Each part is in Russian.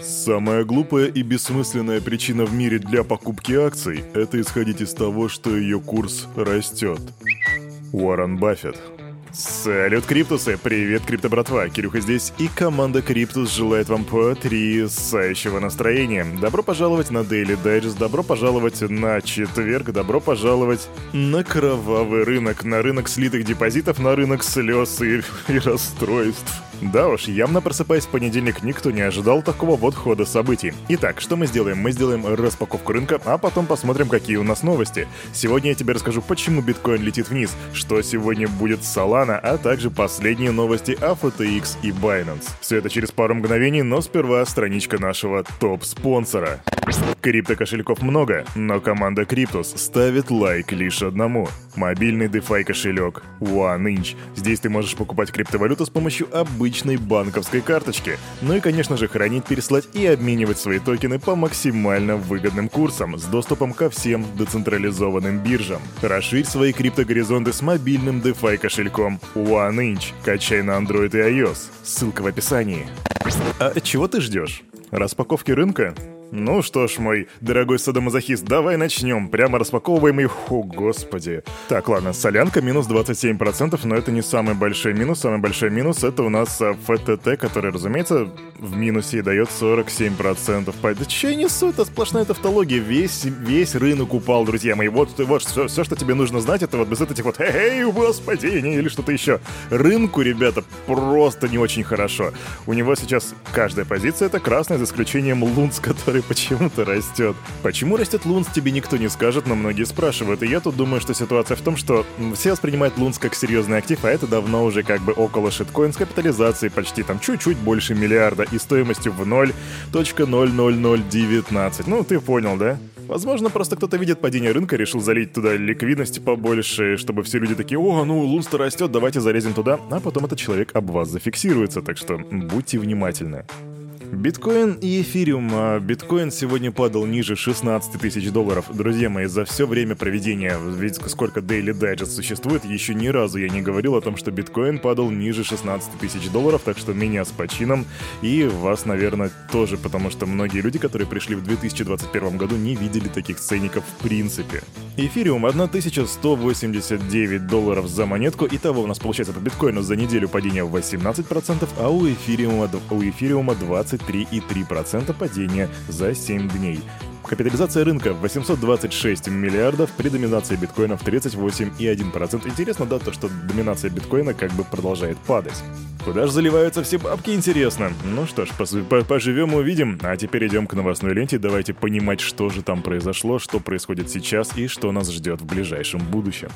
Самая глупая и бессмысленная причина в мире для покупки акций – это исходить из того, что ее курс растет. Уоррен Баффет Салют, Криптусы! Привет, Крипто братва! Кирюха здесь, и команда Криптус желает вам потрясающего настроения. Добро пожаловать на Daily Digest, добро пожаловать на четверг, добро пожаловать на кровавый рынок, на рынок слитых депозитов, на рынок слез и, и расстройств. Да уж, явно просыпаясь в понедельник, никто не ожидал такого вот хода событий. Итак, что мы сделаем? Мы сделаем распаковку рынка, а потом посмотрим, какие у нас новости. Сегодня я тебе расскажу, почему биткоин летит вниз, что сегодня будет с Solana, а также последние новости о FTX и Binance. Все это через пару мгновений, но сперва страничка нашего топ-спонсора. Крипто-кошельков много, но команда Криптус ставит лайк лишь одному. Мобильный DeFi кошелек OneInch. Здесь ты можешь покупать криптовалюту с помощью обычной банковской карточки. Ну и, конечно же, хранить, переслать и обменивать свои токены по максимально выгодным курсам с доступом ко всем децентрализованным биржам. Расширь свои криптогоризонты с мобильным DeFi кошельком OneInch. Качай на Android и iOS. Ссылка в описании. А чего ты ждешь? Распаковки рынка? Ну что ж, мой дорогой садомазохист, давай начнем. Прямо распаковываем их. О, господи. Так, ладно, солянка минус 27%, но это не самый большой минус. Самый большой минус это у нас ФТТ, который, разумеется, в минусе дает 47%. Да че несу? Это сплошная тавтология. Весь, весь рынок упал, друзья мои. Вот, вот все, все, что тебе нужно знать, это вот без этих вот «Эй, господи!» или что-то еще. Рынку, ребята, просто не очень хорошо. У него сейчас каждая позиция это красная, за исключением Лунс, который который почему-то растет. Почему растет Лунс, тебе никто не скажет, но многие спрашивают. И я тут думаю, что ситуация в том, что все воспринимают Лунс как серьезный актив, а это давно уже как бы около шиткоин с капитализацией почти там чуть-чуть больше миллиарда и стоимостью в 0.00019. Ну, ты понял, да? Возможно, просто кто-то видит падение рынка, решил залить туда ликвидности побольше, чтобы все люди такие, о, ну Лунс-то растет, давайте залезем туда, а потом этот человек об вас зафиксируется, так что будьте внимательны. Биткоин и эфириум. А биткоин сегодня падал ниже 16 тысяч долларов. Друзья мои, за все время проведения, ведь сколько Daily Digest существует, еще ни разу я не говорил о том, что биткоин падал ниже 16 тысяч долларов, так что меня с почином и вас, наверное, тоже, потому что многие люди, которые пришли в 2021 году, не видели таких ценников в принципе. Эфириум 1189 долларов за монетку, и того у нас получается по биткоину за неделю падение в 18%, а у эфириума, у эфириума 20 23,3% падения за 7 дней. Капитализация рынка 826 миллиардов, при доминации биткоина в 38,1%. Интересно, да, то, что доминация биткоина как бы продолжает падать. Куда же заливаются все бабки, интересно? Ну что ж, поживем увидим. А теперь идем к новостной ленте. Давайте понимать, что же там произошло, что происходит сейчас и что нас ждет в ближайшем будущем.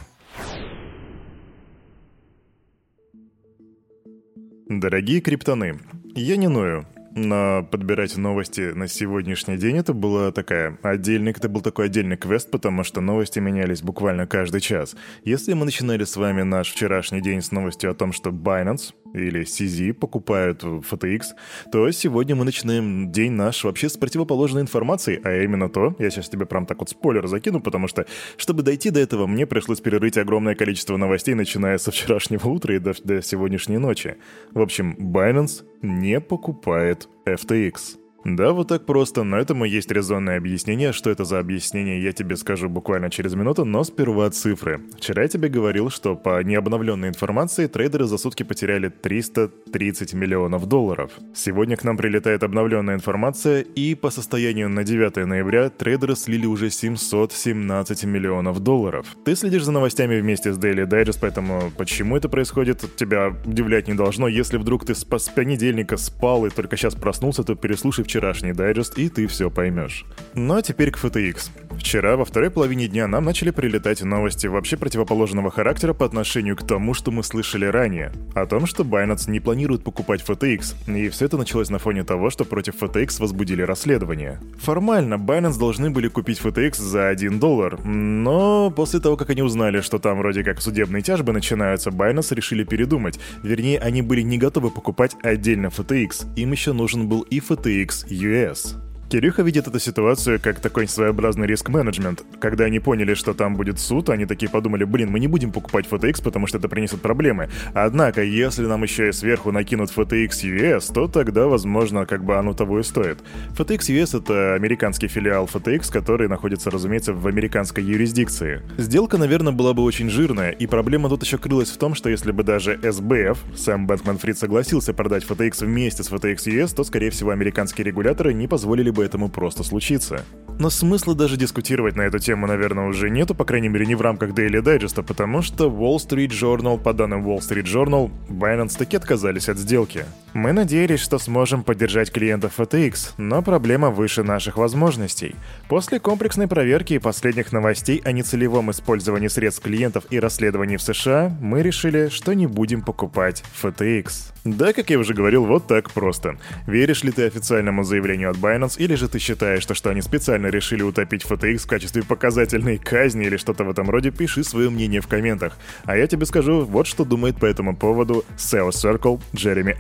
Дорогие криптоны, я не ною подбирать новости на сегодняшний день это была такая отдельный, это был такой отдельный квест, потому что новости менялись буквально каждый час. Если мы начинали с вами наш вчерашний день с новостью о том, что Binance или CZ покупают FTX, то сегодня мы начинаем день наш вообще с противоположной информацией, а именно то, я сейчас тебе прям так вот спойлер закину, потому что, чтобы дойти до этого, мне пришлось перерыть огромное количество новостей, начиная со вчерашнего утра и до, до сегодняшней ночи. В общем, Binance не покупает FTX. Да, вот так просто, но этому есть резонное объяснение. Что это за объяснение, я тебе скажу буквально через минуту, но сперва цифры. Вчера я тебе говорил, что по необновленной информации трейдеры за сутки потеряли 330 миллионов долларов. Сегодня к нам прилетает обновленная информация, и по состоянию на 9 ноября трейдеры слили уже 717 миллионов долларов. Ты следишь за новостями вместе с Daily Digest, поэтому почему это происходит, тебя удивлять не должно. Если вдруг ты с понедельника спал и только сейчас проснулся, то переслушай вчерашний дайджест, и ты все поймешь. Ну а теперь к FTX. Вчера во второй половине дня нам начали прилетать новости вообще противоположного характера по отношению к тому, что мы слышали ранее. О том, что Binance не планирует покупать FTX, и все это началось на фоне того, что против FTX возбудили расследование. Формально Binance должны были купить FTX за 1 доллар, но после того, как они узнали, что там вроде как судебные тяжбы начинаются, Binance решили передумать. Вернее, они были не готовы покупать отдельно FTX, им еще нужен был и FTX US. Кирюха видит эту ситуацию как такой своеобразный риск-менеджмент. Когда они поняли, что там будет суд, они такие подумали, блин, мы не будем покупать FTX, потому что это принесет проблемы. Однако, если нам еще и сверху накинут FTX US, то тогда, возможно, как бы оно того и стоит. FTX US — это американский филиал FTX, который находится, разумеется, в американской юрисдикции. Сделка, наверное, была бы очень жирная, и проблема тут еще крылась в том, что если бы даже SBF, Сэм Бэнкман Фрид, согласился продать FTX вместе с FTX US, то, скорее всего, американские регуляторы не позволили бы этому просто случиться. Но смысла даже дискутировать на эту тему, наверное, уже нету, по крайней мере, не в рамках Daily Digest, потому что Wall Street Journal, по данным Wall Street Journal, Binance таки отказались от сделки. Мы надеялись, что сможем поддержать клиентов FTX, но проблема выше наших возможностей. После комплексной проверки и последних новостей о нецелевом использовании средств клиентов и расследований в США, мы решили, что не будем покупать FTX. Да, как я уже говорил, вот так просто. Веришь ли ты официальному заявлению от Binance, или же ты считаешь, что, что они специально решили утопить FTX в качестве показательной казни или что-то в этом роде, пиши свое мнение в комментах. А я тебе скажу, вот что думает по этому поводу SEO Circle Джереми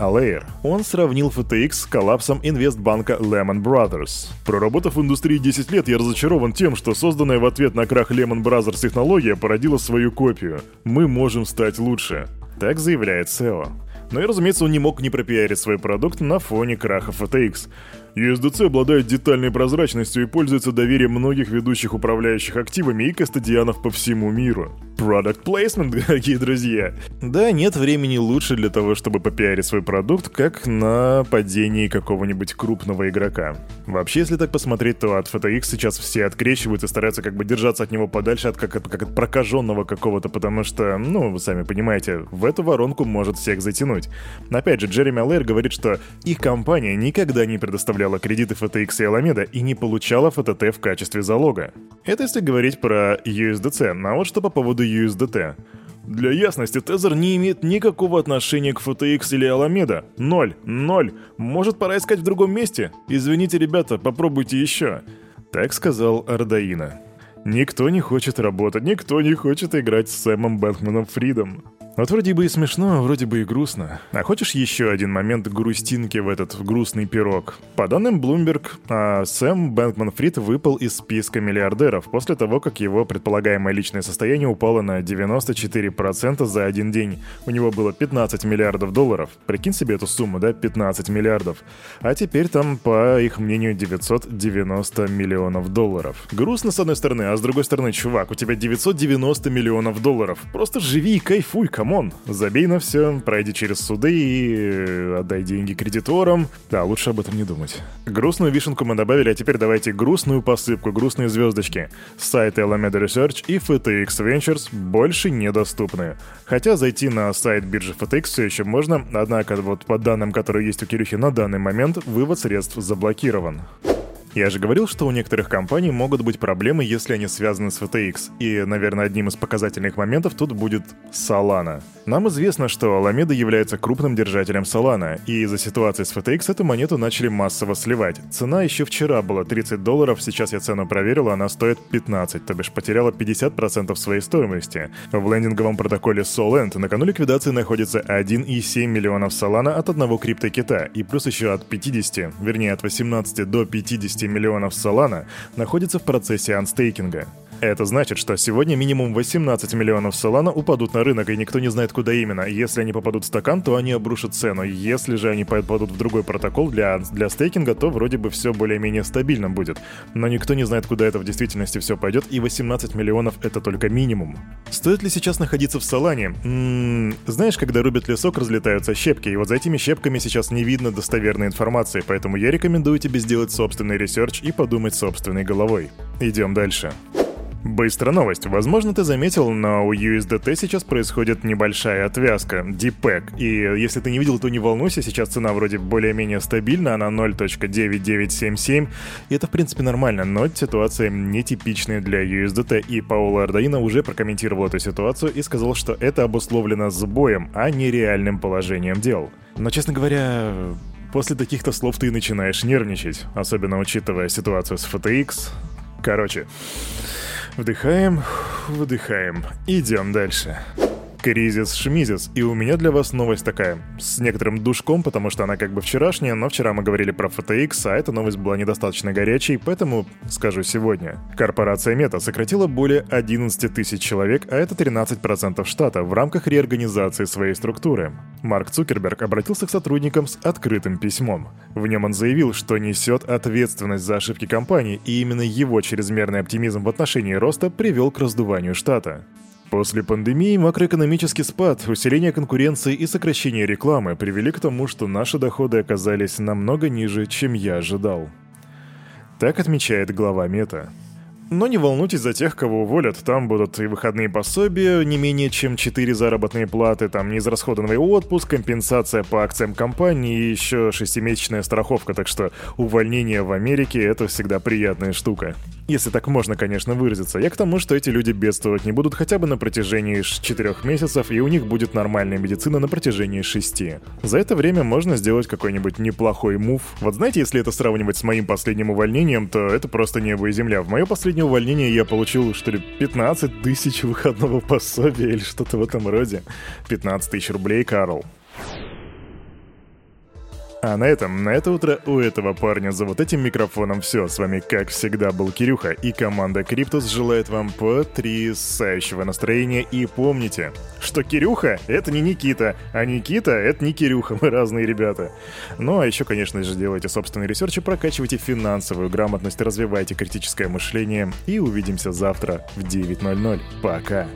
Он сравнил FTX с коллапсом инвестбанка Lehman Brothers. Проработав в индустрии 10 лет, я разочарован тем, что созданная в ответ на крах Lehman Brothers технология породила свою копию. Мы можем стать лучше. Так заявляет SEO. Но и, разумеется, он не мог не пропиарить свой продукт на фоне краха FTX. USDC обладает детальной прозрачностью и пользуется доверием многих ведущих управляющих активами и кастодианов по всему миру. Product placement, дорогие друзья. Да, нет времени лучше для того, чтобы попиарить свой продукт, как на падении какого-нибудь крупного игрока. Вообще, если так посмотреть, то от FTX сейчас все открещивают и стараются как бы держаться от него подальше, от как, как от прокаженного какого-то, потому что, ну, вы сами понимаете, в эту воронку может всех затянуть. Опять же, Джереми Аллер говорит, что их компания никогда не предоставляла кредиты FTX и Alameda и не получала FTT в качестве залога. Это если говорить про USDC, а вот что по поводу USDT. Для ясности, Тезер не имеет никакого отношения к FTX или Alameda. Ноль. Ноль. Может, пора искать в другом месте? Извините, ребята, попробуйте еще. Так сказал Ардаина. Никто не хочет работать, никто не хочет играть с Сэмом Бэнкманом Фридом. Вот вроде бы и смешно, а вроде бы и грустно. А хочешь еще один момент грустинки в этот грустный пирог? По данным Bloomberg, а Сэм Бэнкман Фрид выпал из списка миллиардеров после того, как его предполагаемое личное состояние упало на 94% за один день. У него было 15 миллиардов долларов. Прикинь себе эту сумму, да? 15 миллиардов. А теперь там, по их мнению, 990 миллионов долларов. Грустно с одной стороны, а с другой стороны, чувак, у тебя 990 миллионов долларов. Просто живи и кайфуй, come on, забей на все, пройди через суды и э, отдай деньги кредиторам. Да, лучше об этом не думать. Грустную вишенку мы добавили, а теперь давайте грустную посыпку, грустные звездочки. Сайты Alameda Research и FTX Ventures больше недоступны. Хотя зайти на сайт биржи FTX все еще можно, однако вот по данным, которые есть у Кирюхи на данный момент, вывод средств заблокирован. Я же говорил, что у некоторых компаний могут быть проблемы, если они связаны с FTX. И, наверное, одним из показательных моментов тут будет Solana. Нам известно, что Alameda является крупным держателем Solana, и из-за ситуации с FTX эту монету начали массово сливать. Цена еще вчера была 30 долларов, сейчас я цену проверил, она стоит 15, то бишь потеряла 50% своей стоимости. В лендинговом протоколе Solend на кону ликвидации находится 1,7 миллионов Solana от одного криптокита, и плюс еще от 50, вернее от 18 до 50 миллионов Solana находится в процессе анстейкинга. Это значит, что сегодня минимум 18 миллионов Solana упадут на рынок, и никто не знает, куда именно. Если они попадут в стакан, то они обрушат цену. Если же они попадут в другой протокол для, для стейкинга, то вроде бы все более-менее стабильно будет. Но никто не знает, куда это в действительности все пойдет, и 18 миллионов это только минимум. Стоит ли сейчас находиться в Солане? М-м, знаешь, когда рубят лесок, разлетаются щепки, и вот за этими щепками сейчас не видно достоверной информации, поэтому я рекомендую тебе сделать собственный research и подумать собственной головой. Идем дальше. Быстрая новость. Возможно, ты заметил, но у USDT сейчас происходит небольшая отвязка, DPEG. И если ты не видел, то не волнуйся, сейчас цена вроде более-менее стабильна, она 0.9977. И это, в принципе, нормально, но ситуация нетипичная для USDT. И Пауло Ардаина уже прокомментировал эту ситуацию и сказал, что это обусловлено сбоем, а не реальным положением дел. Но, честно говоря, после таких-то слов ты начинаешь нервничать, особенно учитывая ситуацию с FTX. Короче, Вдыхаем, выдыхаем. Идем дальше. Кризис-шмизис. И у меня для вас новость такая. С некоторым душком, потому что она как бы вчерашняя, но вчера мы говорили про FTX, а эта новость была недостаточно горячей, поэтому скажу сегодня. Корпорация Мета сократила более 11 тысяч человек, а это 13% штата, в рамках реорганизации своей структуры. Марк Цукерберг обратился к сотрудникам с открытым письмом. В нем он заявил, что несет ответственность за ошибки компании, и именно его чрезмерный оптимизм в отношении роста привел к раздуванию штата. После пандемии макроэкономический спад, усиление конкуренции и сокращение рекламы привели к тому, что наши доходы оказались намного ниже, чем я ожидал. Так отмечает глава Мета. Но не волнуйтесь за тех, кого уволят. Там будут и выходные пособия, не менее чем 4 заработные платы, там неизрасходованный отпуск, компенсация по акциям компании и еще шестимесячная страховка. Так что увольнение в Америке — это всегда приятная штука. Если так можно, конечно, выразиться. Я к тому, что эти люди бедствовать не будут хотя бы на протяжении 4 месяцев, и у них будет нормальная медицина на протяжении 6. За это время можно сделать какой-нибудь неплохой мув. Вот знаете, если это сравнивать с моим последним увольнением, то это просто небо и земля. В мое последнее увольнение я получил, что ли, 15 тысяч выходного пособия или что-то в этом роде. 15 тысяч рублей, Карл. А на этом, на это утро у этого парня за вот этим микрофоном все. С вами, как всегда, был Кирюха, и команда Криптус желает вам потрясающего настроения. И помните, что Кирюха — это не Никита, а Никита — это не Кирюха, мы разные ребята. Ну, а еще, конечно же, делайте собственные ресерчи, прокачивайте финансовую грамотность, развивайте критическое мышление, и увидимся завтра в 9.00. Пока!